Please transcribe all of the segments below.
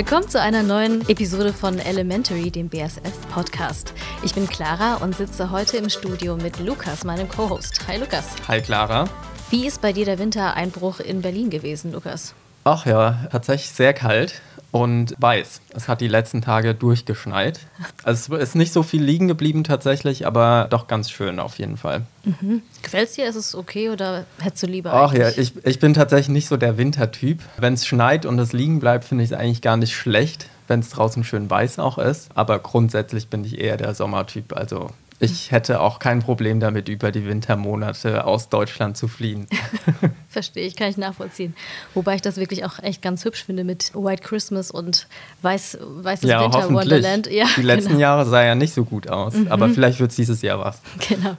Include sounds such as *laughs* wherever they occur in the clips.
Willkommen zu einer neuen Episode von Elementary, dem BSF-Podcast. Ich bin Clara und sitze heute im Studio mit Lukas, meinem Co-Host. Hi Lukas. Hi Clara. Wie ist bei dir der Wintereinbruch in Berlin gewesen, Lukas? Ach ja, tatsächlich sehr kalt und weiß. Es hat die letzten Tage durchgeschneit. *laughs* Also es ist nicht so viel liegen geblieben tatsächlich, aber doch ganz schön auf jeden Fall. Mhm. Gefällt es dir? Ist es okay oder hättest du lieber Ach ja, ich, ich bin tatsächlich nicht so der Wintertyp. Wenn es schneit und es liegen bleibt, finde ich es eigentlich gar nicht schlecht, wenn es draußen schön weiß auch ist. Aber grundsätzlich bin ich eher der Sommertyp. Also ich hätte auch kein Problem damit, über die Wintermonate aus Deutschland zu fliehen. *laughs* Verstehe ich, kann ich nachvollziehen. Wobei ich das wirklich auch echt ganz hübsch finde mit White Christmas und weiß, weißes ja, Winter Wonderland. Ja, die letzten genau. Jahre sah ja nicht so gut aus, mhm. aber vielleicht wird es dieses Jahr was. Genau.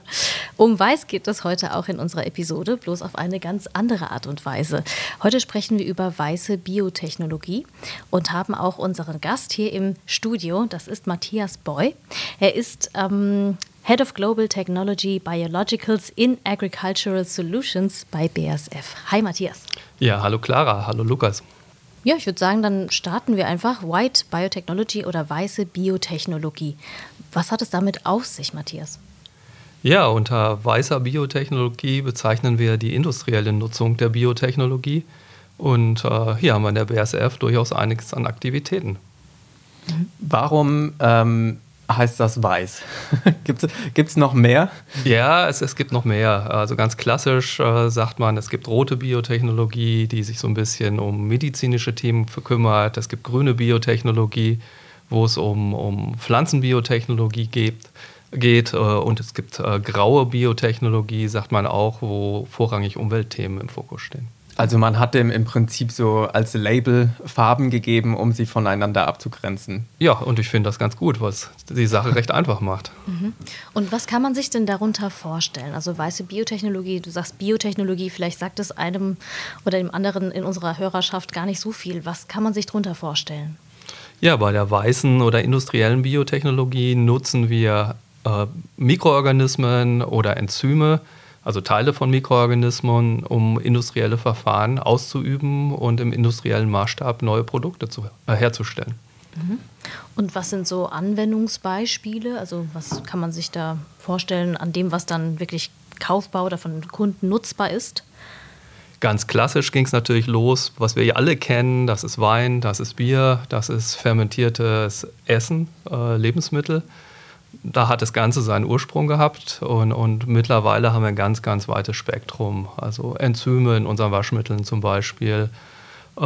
Um Weiß geht es heute auch in unserer Episode, bloß auf eine ganz andere Art und Weise. Heute sprechen wir über weiße Biotechnologie und haben auch unseren Gast hier im Studio. Das ist Matthias Boy. Er ist ähm, Head of Global Technology Biologicals in Agricultural Solutions bei BASF. Hi Matthias. Ja, hallo Clara, hallo Lukas. Ja, ich würde sagen, dann starten wir einfach. White Biotechnology oder weiße Biotechnologie. Was hat es damit auf sich, Matthias? Ja, unter weißer Biotechnologie bezeichnen wir die industrielle Nutzung der Biotechnologie. Und äh, hier haben wir in der BASF durchaus einiges an Aktivitäten. Warum ähm, heißt das weiß. *laughs* gibt es noch mehr? Ja, es, es gibt noch mehr. Also ganz klassisch äh, sagt man, es gibt rote Biotechnologie, die sich so ein bisschen um medizinische Themen kümmert. Es gibt grüne Biotechnologie, wo es um, um Pflanzenbiotechnologie geht. geht. Äh, und es gibt äh, graue Biotechnologie, sagt man auch, wo vorrangig Umweltthemen im Fokus stehen. Also man hat dem im Prinzip so als Label Farben gegeben, um sie voneinander abzugrenzen. Ja, und ich finde das ganz gut, was die Sache recht einfach macht. Mhm. Und was kann man sich denn darunter vorstellen? Also weiße Biotechnologie, du sagst Biotechnologie, vielleicht sagt es einem oder dem anderen in unserer Hörerschaft gar nicht so viel. Was kann man sich darunter vorstellen? Ja, bei der weißen oder industriellen Biotechnologie nutzen wir äh, Mikroorganismen oder Enzyme, also Teile von Mikroorganismen, um industrielle Verfahren auszuüben und im industriellen Maßstab neue Produkte zu, äh, herzustellen. Mhm. Und was sind so Anwendungsbeispiele? Also was kann man sich da vorstellen an dem, was dann wirklich kaufbar oder von Kunden nutzbar ist? Ganz klassisch ging es natürlich los, was wir ja alle kennen, das ist Wein, das ist Bier, das ist fermentiertes Essen, äh, Lebensmittel da hat das Ganze seinen Ursprung gehabt und, und mittlerweile haben wir ein ganz, ganz weites Spektrum. Also Enzyme in unseren Waschmitteln zum Beispiel, äh,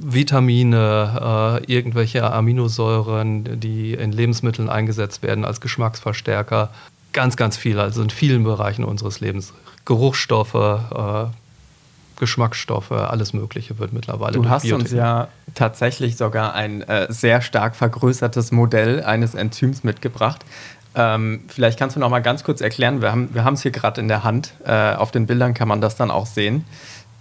Vitamine, äh, irgendwelche Aminosäuren, die in Lebensmitteln eingesetzt werden als Geschmacksverstärker. Ganz, ganz viel, also in vielen Bereichen unseres Lebens. Geruchsstoffe, äh, Geschmacksstoffe, alles Mögliche wird mittlerweile. Du hast uns ja tatsächlich sogar ein äh, sehr stark vergrößertes Modell eines Enzyms mitgebracht. Ähm, vielleicht kannst du noch mal ganz kurz erklären, wir haben wir es hier gerade in der Hand, äh, auf den Bildern kann man das dann auch sehen.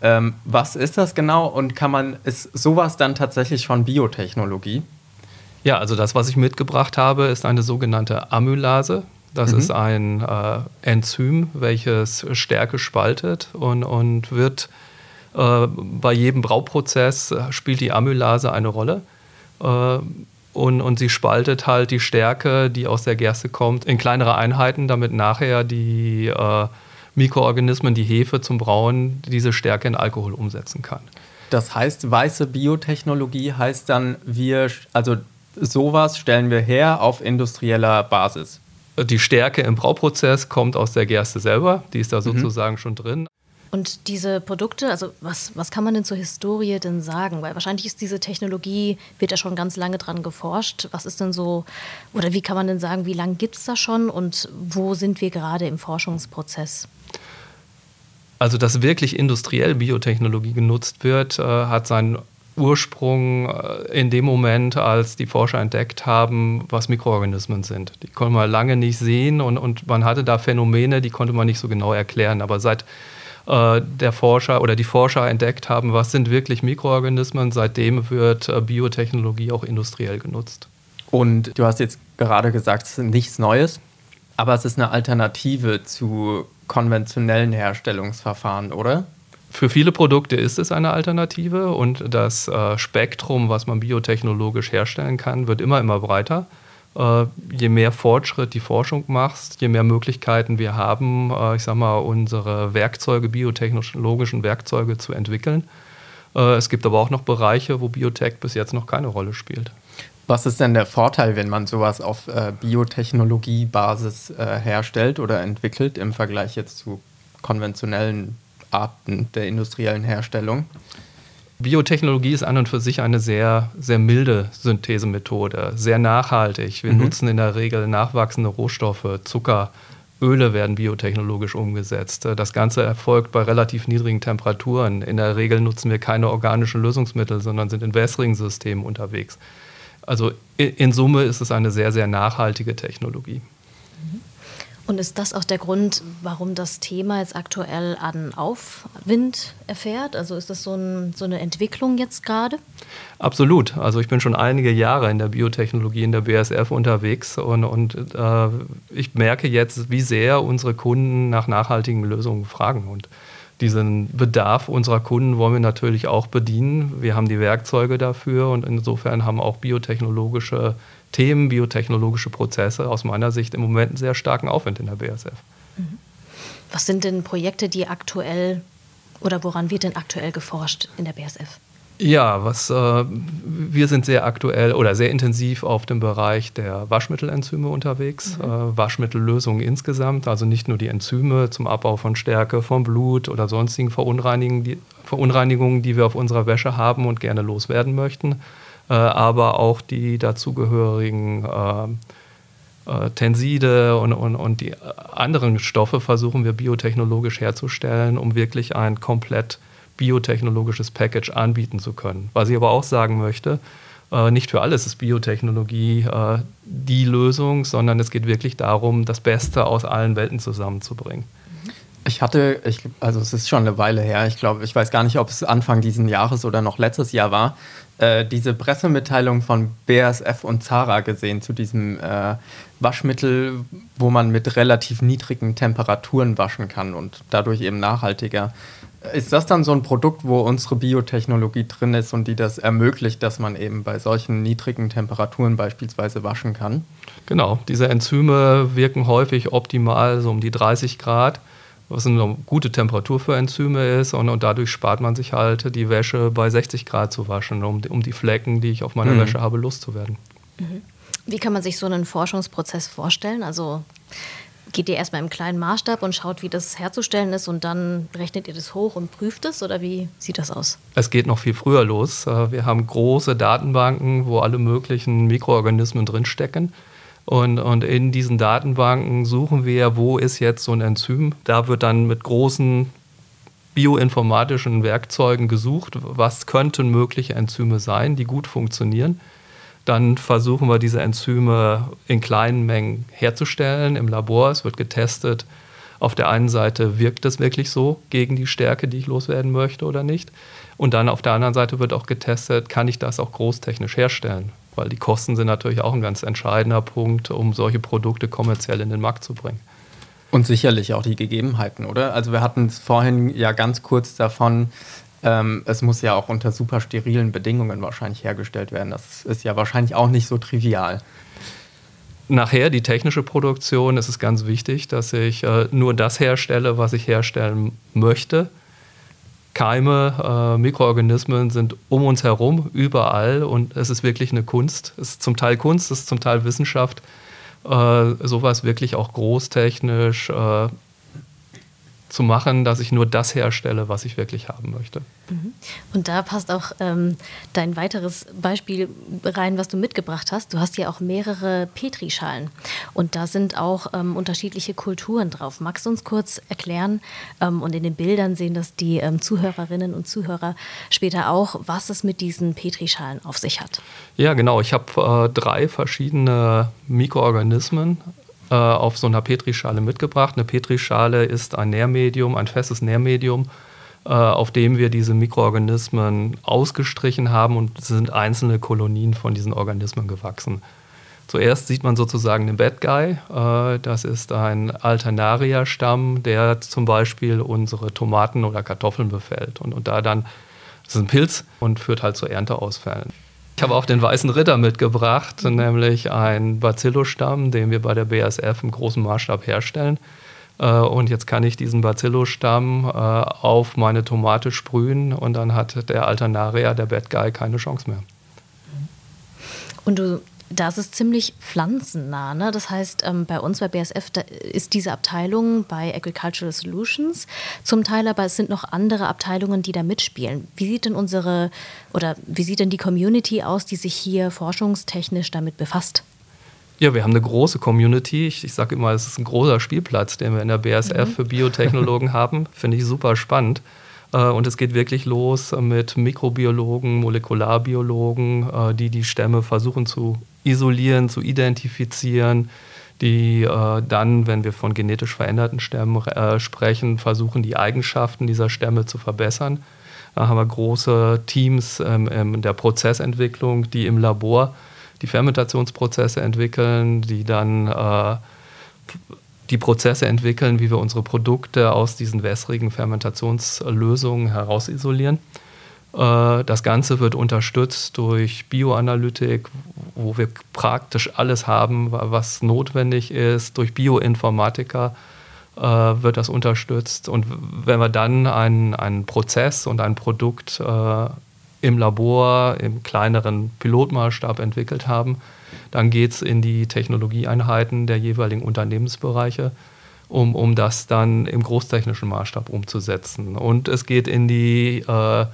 Ähm, was ist das genau und kann man, ist sowas dann tatsächlich schon Biotechnologie? Ja, also das, was ich mitgebracht habe, ist eine sogenannte Amylase. Das mhm. ist ein äh, Enzym, welches Stärke spaltet und, und wird bei jedem Brauprozess äh, spielt die Amylase eine Rolle. Äh, und, und sie spaltet halt die Stärke, die aus der Gerste kommt, in kleinere Einheiten, damit nachher die äh, Mikroorganismen, die Hefe zum Brauen, diese Stärke in Alkohol umsetzen kann. Das heißt, weiße Biotechnologie heißt dann, wir, also sowas stellen wir her auf industrieller Basis. Die Stärke im Brauprozess kommt aus der Gerste selber, die ist da mhm. sozusagen mhm. schon drin. Und diese Produkte, also was, was kann man denn zur Historie denn sagen? Weil wahrscheinlich ist diese Technologie, wird ja schon ganz lange dran geforscht. Was ist denn so, oder wie kann man denn sagen, wie lange gibt es das schon und wo sind wir gerade im Forschungsprozess? Also, dass wirklich industriell Biotechnologie genutzt wird, äh, hat seinen Ursprung äh, in dem Moment, als die Forscher entdeckt haben, was Mikroorganismen sind. Die konnte man lange nicht sehen und, und man hatte da Phänomene, die konnte man nicht so genau erklären. Aber seit äh, der Forscher oder die Forscher entdeckt haben, was sind wirklich Mikroorganismen. Seitdem wird äh, Biotechnologie auch industriell genutzt. Und du hast jetzt gerade gesagt, es ist nichts Neues, aber es ist eine Alternative zu konventionellen Herstellungsverfahren, oder? für viele Produkte ist es eine Alternative und das äh, Spektrum, was man biotechnologisch herstellen kann, wird immer, immer breiter. Äh, je mehr Fortschritt die Forschung macht, je mehr Möglichkeiten wir haben, äh, ich sage mal, unsere Werkzeuge, biotechnologischen Werkzeuge zu entwickeln. Äh, es gibt aber auch noch Bereiche, wo Biotech bis jetzt noch keine Rolle spielt. Was ist denn der Vorteil, wenn man sowas auf äh, Biotechnologiebasis äh, herstellt oder entwickelt im Vergleich jetzt zu konventionellen Arten der industriellen Herstellung? Biotechnologie ist an und für sich eine sehr, sehr milde Synthesemethode, sehr nachhaltig. Wir mhm. nutzen in der Regel nachwachsende Rohstoffe, Zucker, Öle werden biotechnologisch umgesetzt. Das Ganze erfolgt bei relativ niedrigen Temperaturen. In der Regel nutzen wir keine organischen Lösungsmittel, sondern sind in wässrigen Systemen unterwegs. Also in Summe ist es eine sehr, sehr nachhaltige Technologie. Und ist das auch der Grund, warum das Thema jetzt aktuell an Aufwind erfährt? Also ist das so, ein, so, eine Entwicklung jetzt gerade? Absolut. Also ich bin schon einige Jahre in der Biotechnologie, in der BSF unterwegs und, und äh, ich merke jetzt, wie sehr unsere Kunden nach nachhaltigen Lösungen fragen. Und diesen Bedarf unserer Kunden wollen wir natürlich auch bedienen. Wir haben die Werkzeuge dafür und insofern haben auch biotechnologische Themen, biotechnologische Prozesse aus meiner Sicht im Moment einen sehr starken Aufwand in der BASF. Mhm. Was sind denn Projekte, die aktuell oder woran wird denn aktuell geforscht in der BASF? Ja, was, äh, wir sind sehr aktuell oder sehr intensiv auf dem Bereich der Waschmittelenzyme unterwegs. Mhm. Äh, Waschmittellösungen insgesamt, also nicht nur die Enzyme zum Abbau von Stärke, von Blut oder sonstigen Verunreinigungen die, Verunreinigungen, die wir auf unserer Wäsche haben und gerne loswerden möchten, aber auch die dazugehörigen äh, äh, Tenside und, und, und die anderen Stoffe versuchen wir biotechnologisch herzustellen, um wirklich ein komplett biotechnologisches Package anbieten zu können. Was ich aber auch sagen möchte, äh, nicht für alles ist Biotechnologie äh, die Lösung, sondern es geht wirklich darum, das Beste aus allen Welten zusammenzubringen. Ich hatte, ich, also es ist schon eine Weile her, ich glaube, ich weiß gar nicht, ob es Anfang dieses Jahres oder noch letztes Jahr war, äh, diese Pressemitteilung von BASF und Zara gesehen zu diesem äh, Waschmittel, wo man mit relativ niedrigen Temperaturen waschen kann und dadurch eben nachhaltiger ist das dann so ein Produkt, wo unsere Biotechnologie drin ist und die das ermöglicht, dass man eben bei solchen niedrigen Temperaturen beispielsweise waschen kann? Genau, diese Enzyme wirken häufig optimal so um die 30 Grad, was eine gute Temperatur für Enzyme ist und, und dadurch spart man sich halt die Wäsche bei 60 Grad zu waschen, um, um die Flecken, die ich auf meiner mhm. Wäsche habe, loszuwerden. Mhm. Wie kann man sich so einen Forschungsprozess vorstellen? Also geht ihr erstmal im kleinen Maßstab und schaut, wie das herzustellen ist und dann rechnet ihr das hoch und prüft es oder wie sieht das aus? Es geht noch viel früher los. Äh, wir haben große Datenbanken, wo alle möglichen Mikroorganismen drinstecken. Und, und in diesen Datenbanken suchen wir, wo ist jetzt so ein Enzym. Da wird dann mit großen bioinformatischen Werkzeugen gesucht, was könnten mögliche Enzyme sein, die gut funktionieren. Dann versuchen wir diese Enzyme in kleinen Mengen herzustellen im Labor. Es wird getestet. Auf der einen Seite wirkt es wirklich so gegen die Stärke, die ich loswerden möchte oder nicht. Und dann auf der anderen Seite wird auch getestet, kann ich das auch großtechnisch herstellen? Weil die Kosten sind natürlich auch ein ganz entscheidender Punkt, um solche Produkte kommerziell in den Markt zu bringen. Und sicherlich auch die Gegebenheiten, oder? Also wir hatten es vorhin ja ganz kurz davon, ähm, es muss ja auch unter super sterilen Bedingungen wahrscheinlich hergestellt werden. Das ist ja wahrscheinlich auch nicht so trivial. Nachher die technische Produktion ist es ganz wichtig, dass ich äh, nur das herstelle, was ich herstellen möchte. Keime, äh, Mikroorganismen sind um uns herum, überall und es ist wirklich eine Kunst. Es ist zum Teil Kunst, es ist zum Teil Wissenschaft, äh, sowas wirklich auch großtechnisch äh, zu machen, dass ich nur das herstelle, was ich wirklich haben möchte. Mhm. Und da passt auch ähm, dein weiteres Beispiel rein, was du mitgebracht hast. Du hast ja auch mehrere Petrischalen und da sind auch ähm, unterschiedliche Kulturen drauf. Magst du uns kurz erklären ähm, und in den Bildern sehen das die ähm, Zuhörerinnen und Zuhörer später auch, was es mit diesen Petrischalen auf sich hat? Ja, genau. Ich habe äh, drei verschiedene Mikroorganismen äh, auf so einer Petrischale mitgebracht. Eine Petrischale ist ein Nährmedium, ein festes Nährmedium, äh, auf dem wir diese Mikroorganismen ausgestrichen haben und sind einzelne Kolonien von diesen Organismen gewachsen. Zuerst sieht man sozusagen den Bad Guy. Äh, das ist ein Alternaria-Stamm, der zum Beispiel unsere Tomaten oder Kartoffeln befällt. Und, und da dann, das ist ein Pilz und führt halt zu Ernteausfällen. Ich habe auch den weißen Ritter mitgebracht, nämlich einen Bacillus-Stamm, den wir bei der BASF im großen Maßstab herstellen. Äh, und jetzt kann ich diesen Bacillus-Stamm äh, auf meine Tomate sprühen und dann hat der Alternaria, der Bad Guy, keine Chance mehr. Und du das ist ziemlich pflanzennah. Ne? Das heißt, ähm, bei uns bei BSF ist diese Abteilung bei Agricultural Solutions zum Teil, aber es sind noch andere Abteilungen, die da mitspielen. Wie sieht denn unsere oder wie sieht denn die Community aus, die sich hier forschungstechnisch damit befasst? Ja, wir haben eine große Community. Ich, ich sage immer, es ist ein großer Spielplatz, den wir in der BSF mhm. für Biotechnologen *laughs* haben. Finde ich super spannend. Äh, und es geht wirklich los mit Mikrobiologen, Molekularbiologen, äh, die die Stämme versuchen zu isolieren, zu identifizieren, die äh, dann, wenn wir von genetisch veränderten Stämmen sprechen, versuchen, die Eigenschaften dieser Stämme zu verbessern. Da haben wir große Teams ähm, in der Prozessentwicklung, die im Labor die Fermentationsprozesse entwickeln, die dann die Prozesse entwickeln, wie wir unsere Produkte aus diesen wässrigen Fermentationslösungen herausisolieren. Äh, das Ganze wird unterstützt durch Bioanalytik, wo wir praktisch alles haben, was notwendig ist. Durch Bioinformatiker äh, wird das unterstützt. Und wenn wir dann einen, einen Prozess und ein Produkt äh, im Labor, im kleineren Pilotmaßstab entwickelt haben, dann geht es in die Technologieeinheiten der jeweiligen Unternehmensbereiche, um, um das dann im großtechnischen Maßstab umzusetzen. Und es geht in die äh,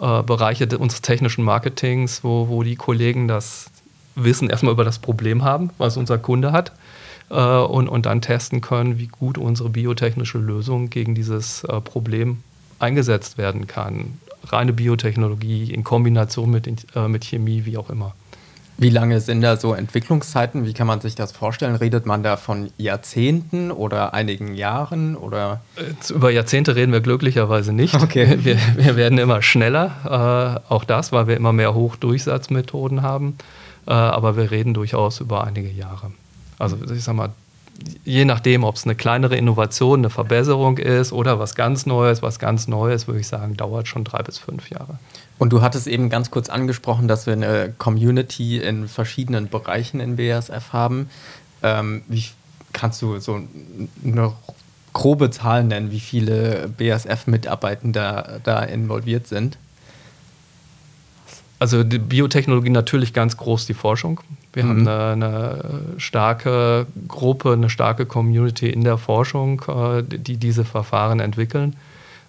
äh, Bereiche unseres technischen Marketings, wo, wo die Kollegen das Wissen erstmal über das Problem haben, was unser Kunde hat. Äh, und, und dann testen können, wie gut unsere biotechnische Lösung gegen dieses äh, Problem eingesetzt werden kann. Reine Biotechnologie in Kombination mit, äh, mit Chemie, wie auch immer. Wie lange sind da so Entwicklungszeiten? Wie kann man sich das vorstellen? Redet man da von Jahrzehnten oder einigen Jahren? Oder? Über Jahrzehnte reden wir glücklicherweise nicht. Okay. Wir, wir werden immer schneller. Äh, auch das, weil wir immer mehr Hochdurchsatzmethoden haben. Äh, aber wir reden durchaus über einige Jahre. Also ich sag mal, je nachdem, ob es eine kleinere Innovation, eine Verbesserung ist oder was ganz Neues, was ganz Neues, würde ich sagen, dauert schon drei bis fünf Jahre. Und du hattest eben ganz kurz angesprochen, dass wir eine Community in verschiedenen Bereichen in BASF haben. Ähm, wie kannst du so eine grobe Zahl nennen, wie viele BASF-Mitarbeitende da involviert sind? Also die Biotechnologie natürlich ganz groß die Forschung. Wir mhm. haben eine, eine, starke Gruppe, eine starke Community in der Forschung, äh, die diese Verfahren entwickeln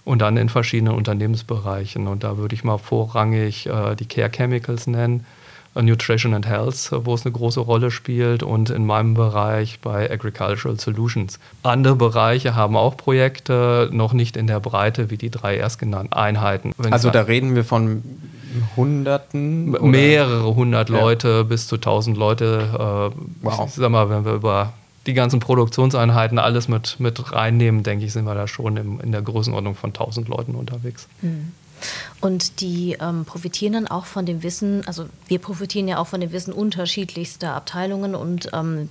und dann in verschiedenen Unternehmensbereichen. Und da würde ich mal vorrangig äh, die Care Chemicals nennen, äh, Nutrition and Health, wo es eine große Rolle spielt und in meinem Bereich bei Agricultural Solutions. Andere Bereiche haben auch Projekte, noch nicht in der Breite wie die drei erstgenannten Einheiten. Wenn also da reden wir von Hunderten? Mehrere hundert Leute ja. bis zu tausend Leute. Äh, wow. Ich sag mal, wenn wir über die ganzen Produktionseinheiten alles mit, mit reinnehmen, denke ich, sind wir da schon im, in der Größenordnung von 1000 Leuten unterwegs. Mhm. Und die ähm, profitieren dann auch von dem Wissen, also wir profitieren ja auch von dem Wissen unterschiedlichster Abteilungen und ähm,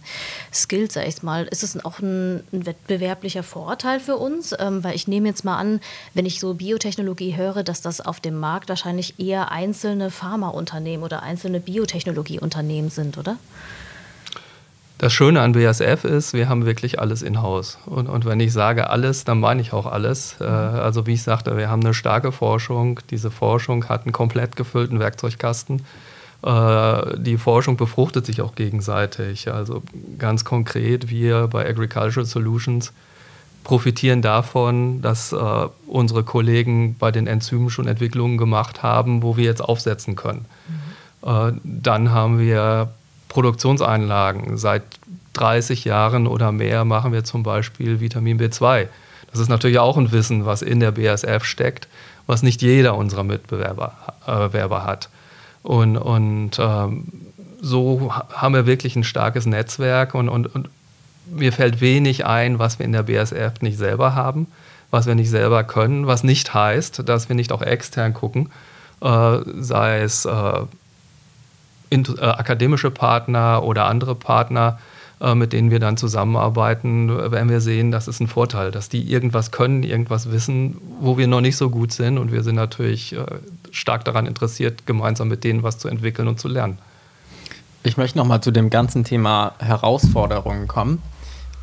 Skills, sag ich mal. Ist es auch ein, ein wettbewerblicher Vorteil für uns? Ähm, weil ich nehme jetzt mal an, wenn ich so Biotechnologie höre, dass das auf dem Markt wahrscheinlich eher einzelne Pharmaunternehmen oder einzelne Biotechnologieunternehmen sind, oder? Das Schöne an BASF ist, wir haben wirklich alles in-house. Und, und, wenn ich sage alles, dann meine ich auch alles. Äh, also wie ich sagte, wir haben eine starke Forschung. Diese Forschung hat einen komplett gefüllten Werkzeugkasten. Äh, die Forschung befruchtet sich auch gegenseitig. Also ganz konkret, wir bei Agricultural Solutions profitieren davon, dass äh, unsere Kollegen bei den Enzymen schon Entwicklungen gemacht haben, wo wir jetzt aufsetzen können. Mhm. Äh, dann haben wir Produktionseinlagen. Seit 30 Jahren oder mehr machen wir zum Beispiel Vitamin B2. Das ist natürlich auch ein Wissen, was in der BASF steckt, was nicht jeder unserer Mitbewerber äh, hat. Und, und ähm, so haben wir wirklich ein starkes Netzwerk und, und, und mir fällt wenig ein, was wir in der BASF nicht selber haben, was wir nicht selber können, was nicht heißt, dass wir nicht auch extern gucken, äh, sei es äh, akademische Partner oder andere Partner, äh, mit denen wir dann zusammenarbeiten, werden wir sehen, das ist ein Vorteil, dass die irgendwas können, irgendwas wissen, wo wir noch nicht so gut sind. Und wir sind natürlich äh, stark daran interessiert, gemeinsam mit denen was zu entwickeln und zu lernen. Ich möchte nochmal zu dem ganzen Thema Herausforderungen kommen.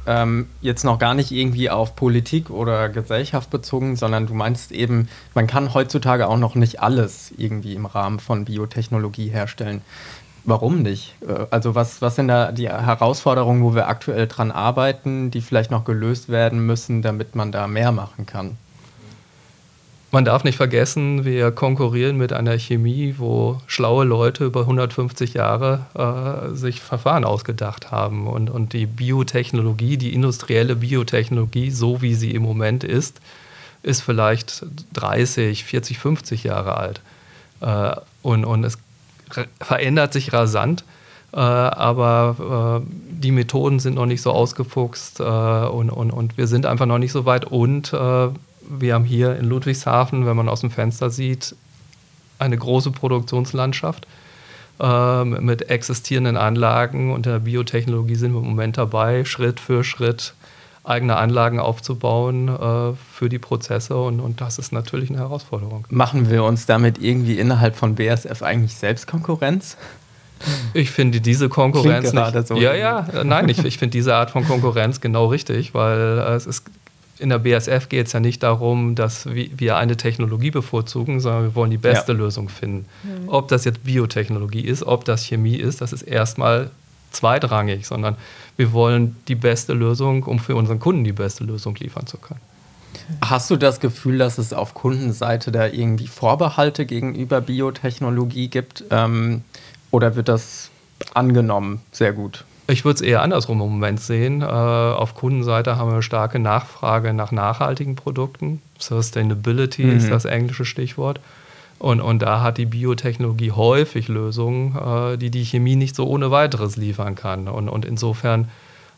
Ähm, jetzt noch gar nicht irgendwie auf Politik oder Gesellschaft bezogen, sondern du meinst eben, man kann heutzutage auch noch nicht alles irgendwie im Rahmen von Biotechnologie herstellen. Warum nicht? Äh, also was, was sind da die Herausforderungen, wo wir aktuell dran arbeiten, die vielleicht noch gelöst werden müssen, damit man da mehr machen kann? Man darf nicht vergessen, wir konkurrieren mit einer Chemie, wo schlaue Leute über 150 Jahre äh, sich Verfahren ausgedacht haben. Und, und die Biotechnologie, die industrielle Biotechnologie, so wie sie im Moment ist, ist vielleicht 30, 40, 50 Jahre alt. Äh, und, und es verändert sich rasant. Äh, aber äh, die Methoden sind noch nicht so ausgefuchst äh, und, und, und wir sind einfach noch nicht so weit. Und äh, wir haben hier in Ludwigshafen, wenn man aus dem Fenster sieht, eine große Produktionslandschaft äh, mit existierenden Anlagen und der Biotechnologie sind wir im Moment dabei, Schritt für Schritt eigene Anlagen aufzubauen äh, für die Prozesse und, und das ist natürlich eine Herausforderung. Machen wir uns damit irgendwie innerhalb von BSF eigentlich selbst Konkurrenz? Ich finde diese Konkurrenz nicht, so ja, ja, nein, ich, ich finde diese Art von Konkurrenz genau richtig, weil äh, es ist in der BSF geht es ja nicht darum, dass wir eine Technologie bevorzugen, sondern wir wollen die beste ja. Lösung finden. Mhm. Ob das jetzt Biotechnologie ist, ob das Chemie ist, das ist erstmal zweitrangig, sondern wir wollen die beste Lösung, um für unseren Kunden die beste Lösung liefern zu können. Hast du das Gefühl, dass es auf Kundenseite da irgendwie Vorbehalte gegenüber Biotechnologie gibt? Ähm, oder wird das angenommen sehr gut? Ich würde es eher andersrum im Moment sehen. Äh, auf Kundenseite haben wir eine starke Nachfrage nach nachhaltigen Produkten. Sustainability mhm. ist das englische Stichwort. Und, und da hat die Biotechnologie häufig Lösungen, äh, die die Chemie nicht so ohne weiteres liefern kann. Und, und insofern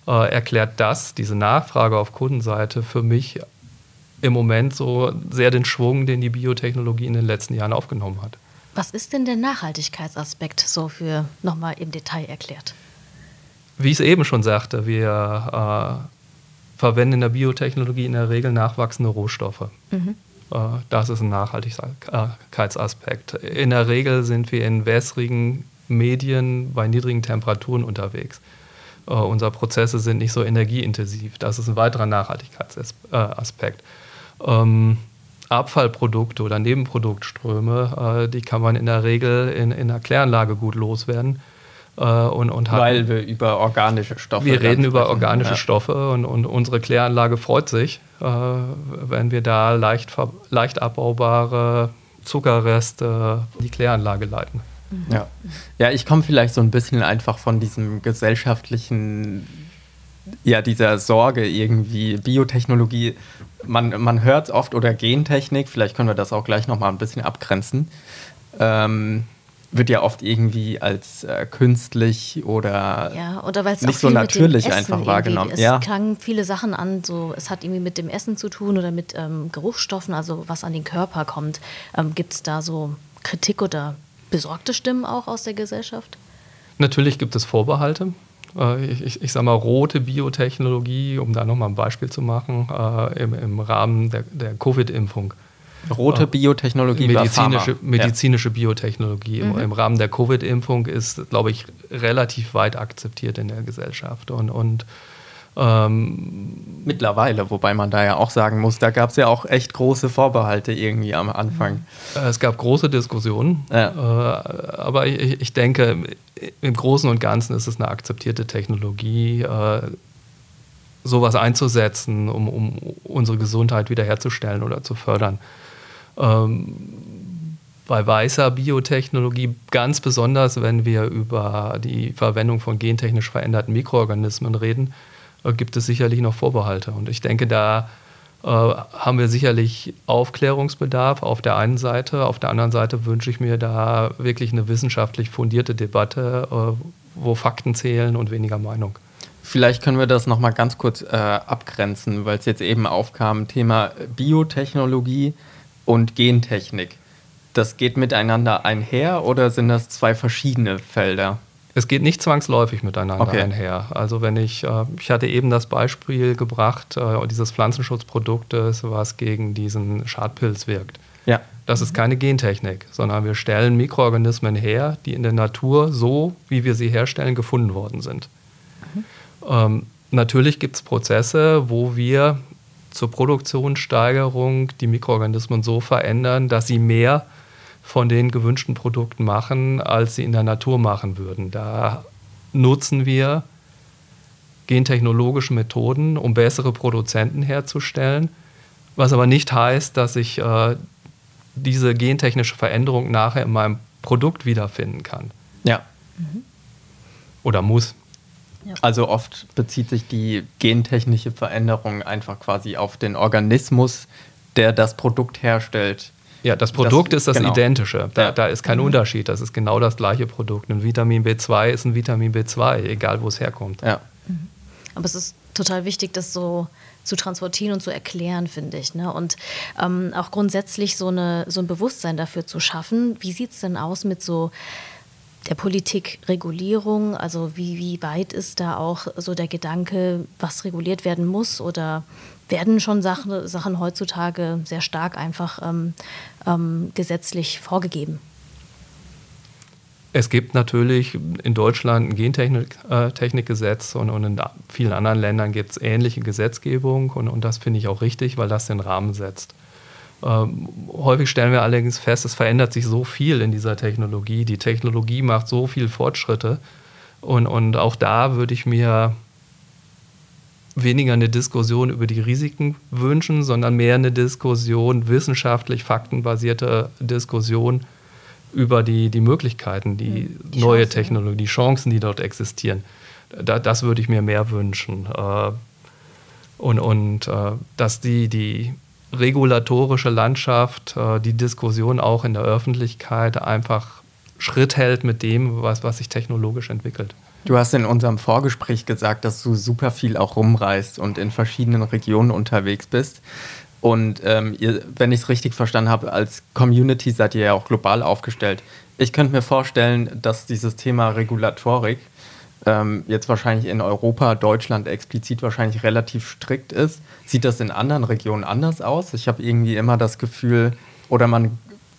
äh, erklärt das, diese Nachfrage auf Kundenseite, für mich im Moment so sehr den Schwung, den die Biotechnologie in den letzten Jahren aufgenommen hat. Was ist denn der Nachhaltigkeitsaspekt so für nochmal im Detail erklärt? Wie ich es eben schon sagte, wir äh, verwenden in der Biotechnologie in der Regel nachwachsende Rohstoffe. Mhm. Äh, das ist ein Nachhaltigkeitsaspekt. In der Regel sind wir in wässrigen Medien bei niedrigen Temperaturen unterwegs. Uh, unsere Prozesse sind nicht so energieintensiv. Das ist ein weiterer Nachhaltigkeitsaspekt. Ähm, Abfallprodukte oder Nebenproduktströme, äh, die kann man in der Regel in, in einer Kläranlage gut loswerden. Äh, und, und Weil wir über organische Stoffe Wir reden über organische ja. Stoffe und, und, unsere Kläranlage freut sich, äh, wenn wir da leicht, leicht abbaubare Zuckerreste in die Kläranlage leiten. Ja, ja ich komme vielleicht so ein bisschen einfach von diesem gesellschaftlichen, ja, dieser Sorge irgendwie, Biotechnologie, man, man hört es oft oder Gentechnik, vielleicht können wir das auch gleich nochmal ein bisschen abgrenzen. Ähm, wird ja oft irgendwie als äh, künstlich oder, ja, oder nicht so natürlich einfach wahrgenommen. Es ja. klangen viele Sachen an, so es hat irgendwie mit dem Essen zu tun oder mit ähm, Geruchsstoffen, also was an den Körper kommt. Ähm, Gibt es da so Kritik oder besorgte Stimmen auch aus der Gesellschaft? Natürlich gibt es Vorbehalte. Äh, ich, ich, ich sage mal, rote Biotechnologie, um da nochmal ein Beispiel zu machen, äh, im, im Rahmen der, der Covid-Impfung Rote Biotechnologie medizinische, medizinische ja. Biotechnologie mhm. im, Rahmen der Covid-Impfung ist, glaube ich, relativ weit akzeptiert in der Gesellschaft. Und, und ähm, Mittlerweile, wobei man da ja auch sagen muss, da gab es ja auch echt große Vorbehalte irgendwie am Anfang. Äh, es gab große Diskussionen, ja. äh, aber ich, ich, denke, im Großen und Ganzen ist es eine akzeptierte Technologie, äh, sowas einzusetzen, um, um unsere Gesundheit wiederherzustellen oder zu fördern. Ähm, bei weißer Biotechnologie ganz besonders, wenn wir über die Verwendung von gentechnisch veränderten Mikroorganismen reden, äh, gibt es sicherlich noch Vorbehalte. Und ich denke, da äh, haben wir sicherlich Aufklärungsbedarf auf der einen Seite. Auf der anderen Seite wünsche ich mir da wirklich eine wissenschaftlich fundierte Debatte, äh, wo Fakten zählen und weniger Meinung. Vielleicht können wir das nochmal ganz kurz äh, abgrenzen, weil es jetzt eben aufkam, Thema Biotechnologie und Gentechnik. Das geht miteinander einher oder sind das zwei verschiedene Felder? Es geht nicht zwangsläufig miteinander okay. einher. Also wenn ich, äh, ich hatte eben das Beispiel gebracht, äh, dieses Pflanzenschutzproduktes, was gegen diesen Schadpilz wirkt. Ja. Das ist keine Gentechnik, sondern wir stellen Mikroorganismen her, die in der Natur so, wie wir sie herstellen, gefunden worden sind. Mhm. Ähm, natürlich gibt es Prozesse, wo wir zur Produktionssteigerung die Mikroorganismen so verändern, dass sie mehr von den gewünschten Produkten machen, als sie in der Natur machen würden. Da nutzen wir gentechnologische Methoden, um bessere Produzenten herzustellen, was aber nicht heißt, dass ich äh, diese gentechnische Veränderung nachher in meinem Produkt wiederfinden kann. Ja. Mhm. Oder muss. Ja. Also oft bezieht sich die gentechnische Veränderung einfach quasi auf den Organismus, der das Produkt herstellt. Ja, das Produkt das, ist das genau. Identische. Da, ja. da, ist kein mhm. Unterschied. Das ist genau das gleiche Produkt. Ein Vitamin B2 ist ein Vitamin B2, egal wo es herkommt. Ja. Mhm. Aber es ist total wichtig, das so zu transportieren und zu erklären, finde ich. Ne? Und ähm, auch grundsätzlich so, eine, so ein Bewusstsein dafür zu schaffen. Wie sieht es denn aus mit so der Politik Regulierung? Also wie, wie weit ist da auch so der Gedanke, was reguliert werden muss? Oder werden schon Sachen, Sachen heutzutage sehr stark einfach ähm, ähm, gesetzlich vorgegeben? Es gibt natürlich in Deutschland ein Gentechnikgesetz äh, und, und, in vielen anderen Ländern gibt es ähnliche Gesetzgebung und, und das finde ich auch richtig, weil das den Rahmen setzt. Ähm, häufig stellen wir allerdings fest, es verändert sich so viel in dieser Technologie. Die Technologie macht so viele Fortschritte und, und auch da würde ich mir weniger eine Diskussion über die Risiken wünschen, sondern mehr eine Diskussion, wissenschaftlich faktenbasierte Diskussion über die, die Möglichkeiten, die, die neue Chancen. Technologie, die Chancen, die dort existieren. Da, das würde ich mir mehr wünschen. Äh, und und äh, dass die, die regulatorische Landschaft, äh, die Diskussion auch in der Öffentlichkeit einfach Schritt hält mit dem, was, was sich technologisch entwickelt. Du hast in unserem Vorgespräch gesagt, dass du super viel auch rumreist und in verschiedenen Regionen unterwegs bist. Und ähm, ihr, wenn ich es richtig verstanden habe, als Community seid ihr ja auch global aufgestellt. Ich könnte mir vorstellen, dass dieses Thema Regulatorik ähm, jetzt wahrscheinlich in Europa, Deutschland explizit wahrscheinlich relativ strikt ist. Sieht das in anderen Regionen anders aus? Ich habe irgendwie immer das Gefühl, oder man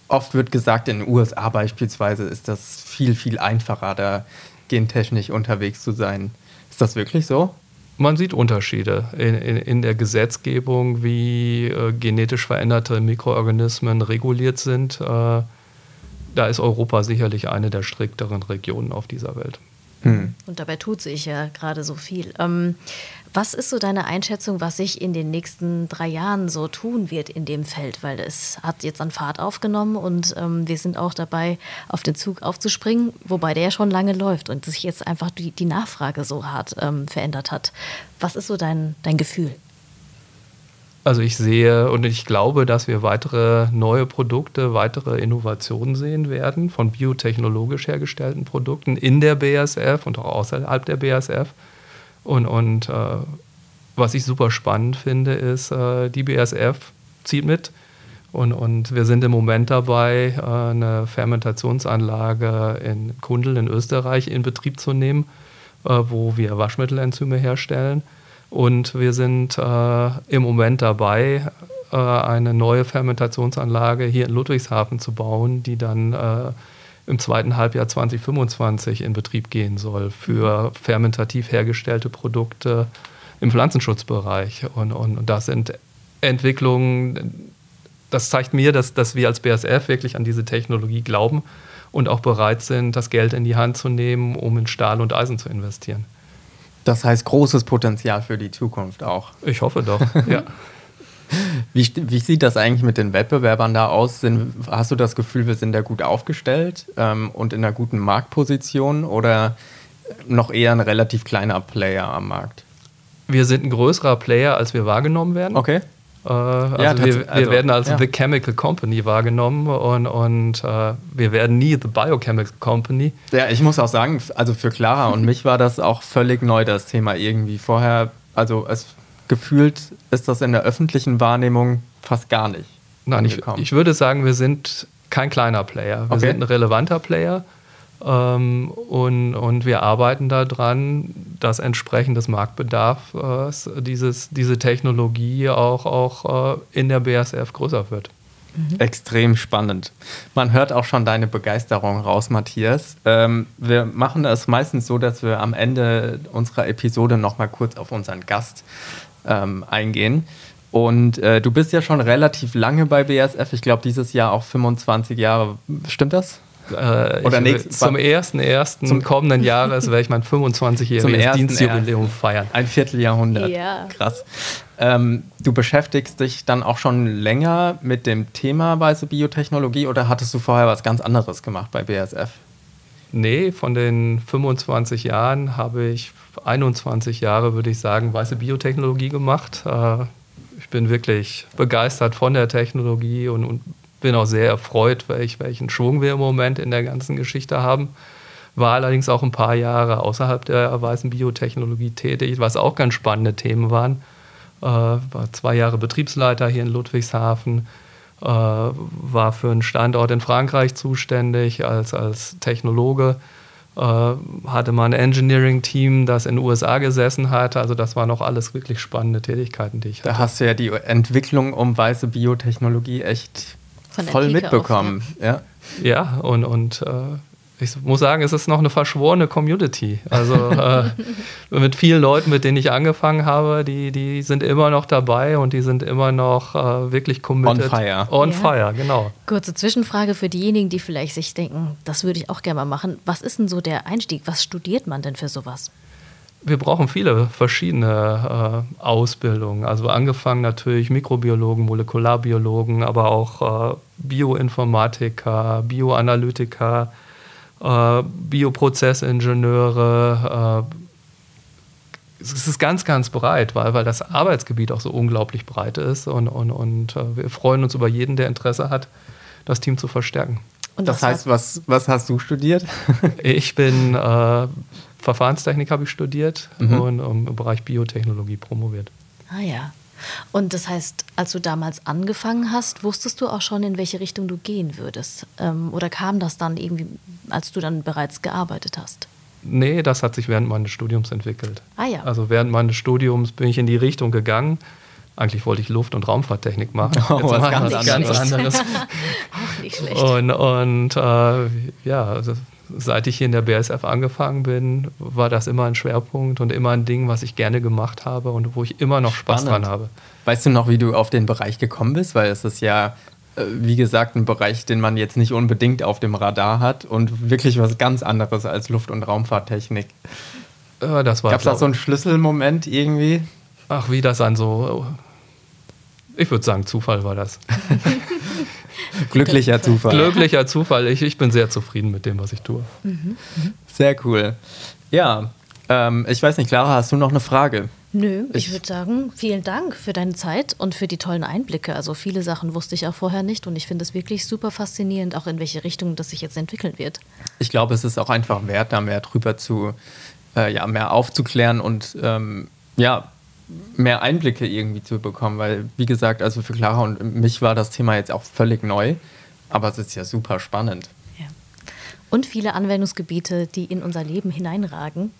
oft wird gesagt, in den USA beispielsweise ist das viel, viel einfacher, da gentechnisch unterwegs zu sein. Ist das wirklich so? man sieht Unterschiede in, in, in der Gesetzgebung, wie äh, genetisch veränderte Mikroorganismen reguliert sind. Äh, da ist Europa sicherlich eine der strikteren Regionen auf dieser Welt. Hm. Und dabei tut sich ja gerade so viel. Ähm, was ist so deine Einschätzung, was sich in den nächsten drei Jahren so tun wird in dem Feld? Weil es hat jetzt an Fahrt aufgenommen und ähm, wir sind auch dabei, auf den Zug aufzuspringen, wobei der schon lange läuft und sich jetzt einfach die, die Nachfrage so hart ähm, verändert hat. Was ist so dein, dein Gefühl? Also ich sehe und ich glaube, dass wir weitere neue Produkte, weitere Innovationen sehen werden von biotechnologisch hergestellten Produkten in der BASF und auch außerhalb der BASF. Und, und äh, was ich super spannend finde, ist, äh, die BASF zieht mit. Und, und wir sind im Moment dabei, äh, eine Fermentationsanlage in Kundl in Österreich in Betrieb zu nehmen, äh, wo wir Waschmittelenzyme herstellen. Und wir sind äh, im Moment dabei, äh, eine neue Fermentationsanlage hier in Ludwigshafen zu bauen, die dann äh, im zweiten Halbjahr 2025 in Betrieb gehen soll für fermentativ hergestellte Produkte im Pflanzenschutzbereich. Und, und, und das sind Entwicklungen, das zeigt mir, dass, dass wir als BASF wirklich an diese Technologie glauben und auch bereit sind, das Geld in die Hand zu nehmen, um in Stahl und Eisen zu investieren. Das heißt großes Potenzial für die Zukunft auch. Ich hoffe doch, *laughs* ja. Wie, wie, sieht das eigentlich mit den Wettbewerbern da aus? Sind, hast du das Gefühl, wir sind da gut aufgestellt ähm, und in einer guten Marktposition oder noch eher ein relativ kleiner Player am Markt? Wir sind ein größerer Player, als wir wahrgenommen werden. Okay. Äh, also ja, wir, wir also, werden als ja. The Chemical Company wahrgenommen und, und äh, wir werden nie The Biochemical Company. Ja, ich muss auch sagen, also für Clara und mich war das auch völlig neu, das Thema irgendwie. Vorher, also es gefühlt ist das in der öffentlichen Wahrnehmung fast gar nicht. Nein, ich, ich würde sagen, wir sind kein kleiner Player. Wir okay. sind ein relevanter Player. Ähm, und, und wir arbeiten daran, dass entsprechend des Marktbedarfs äh, dieses, diese Technologie auch, auch äh, in der BASF größer wird. Mhm. Extrem spannend. Man hört auch schon deine Begeisterung raus, Matthias. Ähm, wir machen es meistens so, dass wir am Ende unserer Episode nochmal kurz auf unseren Gast ähm, eingehen. Und äh, du bist ja schon relativ lange bei BASF. Ich glaube, dieses Jahr auch 25 Jahre. Stimmt das? Äh, Oder ich, zum ersten, ersten zum kommenden *laughs* Jahres werde ich mein 25-jähriges Dienstjubiläum feiern. Ein Vierteljahrhundert. Ja. Krass. Ähm, du beschäftigst dich dann auch schon länger mit dem Thema weiße Biotechnologie oder hattest du vorher was ganz anderes gemacht bei BASF? Nee, von den 25 Jahren habe ich 21 Jahre, würde ich sagen, weiße Biotechnologie gemacht. Äh, ich bin wirklich begeistert von der Technologie und, und bin auch sehr erfreut, welch, welchen Schwung wir im Moment in der ganzen Geschichte haben. War allerdings auch ein paar Jahre außerhalb der weißen Biotechnologie tätig, was auch ganz spannende Themen waren. Äh, war zwei Jahre Betriebsleiter hier in Ludwigshafen, äh, war für einen Standort in Frankreich zuständig als, als Technologe äh, hatte mal ein Engineering-Team, das in den USA gesessen hat. Also das waren auch alles wirklich spannende Tätigkeiten, die ich hatte. Da hast du ja die Entwicklung um weiße Biotechnologie echt voll Pike mitbekommen. Auf, ja. ja, und, und äh, ich muss sagen, es ist noch eine verschworene Community. Also *laughs* äh, mit vielen Leuten, mit denen ich angefangen habe, die, die sind immer noch dabei und die sind immer noch äh, wirklich committed. On fire. On ja. fire, genau. Kurze Zwischenfrage für diejenigen, die vielleicht sich denken, das würde ich auch gerne mal machen. Was ist denn so der Einstieg? Was studiert man denn für sowas? Wir brauchen viele verschiedene äh, Ausbildungen. Also angefangen natürlich Mikrobiologen, Molekularbiologen, aber auch äh, Bioinformatiker, Bioanalytiker, äh, Bioprozessingenieure. Äh, es ist ganz, ganz breit, weil, weil das Arbeitsgebiet auch so unglaublich breit ist. Und, und, und äh, wir freuen uns über jeden, der Interesse hat, das Team zu verstärken. Und das heißt, was, was hast du studiert? ich bin äh, Verfahrenstechnik habe ich studiert mhm. und um, im Bereich Biotechnologie promoviert. Ah ja. Und das heißt, als du damals angefangen hast, wusstest du auch schon, in welche Richtung du gehen würdest? Ähm, oder kam das dann irgendwie, als du dann bereits gearbeitet hast? Nee, das hat sich während meines Studiums entwickelt. Ah ja. Also während meines Studiums bin ich in die Richtung gegangen. Eigentlich wollte ich Luft- und Raumfahrttechnik machen. Oh, Jetzt was ganz, ganz anderes. Auch *laughs* nicht schlecht. Und, und äh, ja, also seit ich hier in der BSF angefangen bin, war das immer ein Schwerpunkt und immer ein Ding, was ich gerne gemacht habe und wo ich immer noch Spaß Spannend. dran habe. Weißt du noch, wie du auf den Bereich gekommen bist? Weil es ist ja, äh, wie gesagt, ein Bereich, den man jetzt nicht unbedingt auf dem Radar hat und wirklich was ganz anderes als Luft- und Raumfahrttechnik. Ja, Gab es da so einen Schlüsselmoment irgendwie? Ach, wie das an so. Ich würde sagen, Zufall war das. *laughs* *laughs* Glücklicher Zufall. Glücklicher Zufall. Ich, ich bin sehr zufrieden mit dem, was ich tue. Mhm. Sehr cool. Ja, ähm, ich weiß nicht, Clara, hast du noch eine Frage? Nö, ich, ich würde sagen, vielen Dank für deine Zeit und für die tollen Einblicke. Also viele Sachen wusste ich auch vorher nicht und ich finde es wirklich super faszinierend, auch in welche Richtung das sich jetzt entwickeln wird. Ich glaube, es ist auch einfach wert, da mehr drüber zu, äh, ja, mehr aufzuklären und ähm, ja, mehr Einblicke irgendwie zu bekommen, weil, wie gesagt, also für Clara und mich war das Thema jetzt auch völlig neu, aber es ist ja super spannend. Ja. Und viele Anwendungsgebiete, die in unser Leben hineinragen.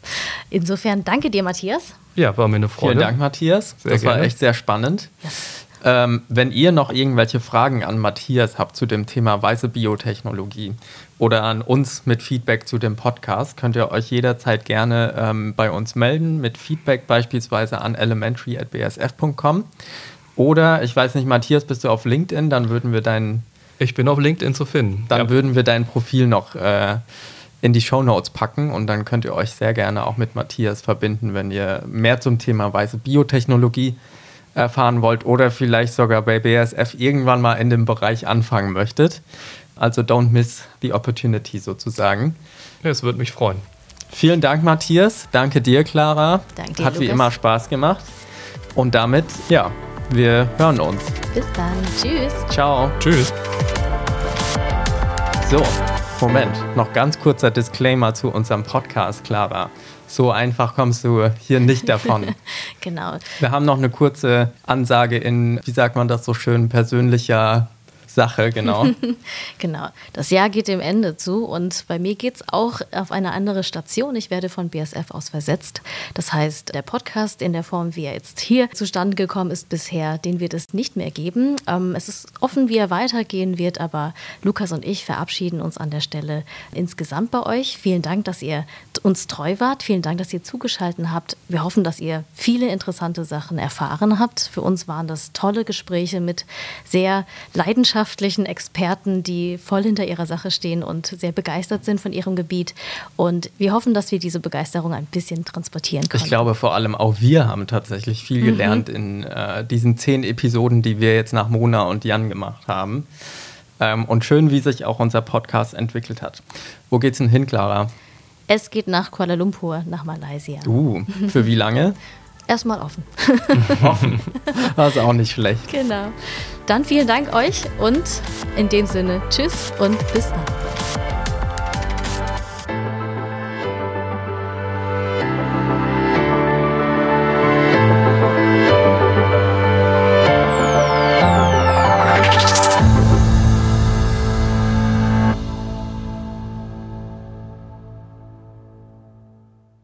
Insofern danke dir, Matthias. Ja, war mir eine Freude. Vielen Dank, Matthias. Sehr das gerne. war echt sehr spannend. Yes. Ähm, wenn ihr noch irgendwelche Fragen an Matthias habt zu dem Thema weiße Biotechnologie oder an uns mit Feedback zu dem Podcast, könnt ihr euch jederzeit gerne ähm, bei uns melden mit Feedback beispielsweise an elementary.bsf.com. Oder ich weiß nicht, Matthias, bist du auf LinkedIn? Dann würden wir dein. Ich bin auf LinkedIn zu finden. Dann ja. würden wir dein Profil noch äh, in die Show Notes packen und dann könnt ihr euch sehr gerne auch mit Matthias verbinden, wenn ihr mehr zum Thema weiße Biotechnologie erfahren wollt oder vielleicht sogar bei BASF irgendwann mal in dem Bereich anfangen möchtet. Also don't miss the opportunity sozusagen. Es würde mich freuen. Vielen Dank, Matthias. Danke dir, Clara. Danke dir, Hat wie immer Spaß gemacht. Und damit, ja, wir hören uns. Bis dann. Tschüss. Ciao. Tschüss. So, Moment. Noch ganz kurzer Disclaimer zu unserem Podcast, Clara. So einfach kommst du hier nicht davon. *laughs* genau. Wir haben noch eine kurze Ansage in, wie sagt man das so schön, persönlicher Sache, genau. *laughs* genau. Das Jahr geht dem Ende zu und bei mir geht es auch auf eine andere Station. Ich werde von BSF aus versetzt. Das heißt, der Podcast in der Form, wie er jetzt hier zustande gekommen ist bisher, den wird es nicht mehr geben. Ähm, es ist offen, wie er weitergehen wird, aber Lukas und ich verabschieden uns an der Stelle insgesamt bei euch. Vielen Dank, dass ihr uns treu wart. Vielen Dank, dass ihr zugeschaltet habt. Wir hoffen, dass ihr viele interessante Sachen erfahren habt. Für uns waren das tolle Gespräche mit sehr leidenschaftlichen Experten, die voll hinter ihrer Sache stehen und sehr begeistert sind von ihrem Gebiet. Und wir hoffen, dass wir diese Begeisterung ein bisschen transportieren können. Ich glaube, vor allem auch wir haben tatsächlich viel mhm. gelernt in äh, diesen zehn Episoden, die wir jetzt nach Mona und Jan gemacht haben. Ähm, und schön, wie sich auch unser Podcast entwickelt hat. Wo geht's denn hin, Clara? Es geht nach Kuala Lumpur, nach Malaysia. Uh, für wie lange? *laughs* Erstmal offen. offen. Das ist auch nicht schlecht. Genau. Dann vielen Dank euch und in dem Sinne, tschüss und bis dann.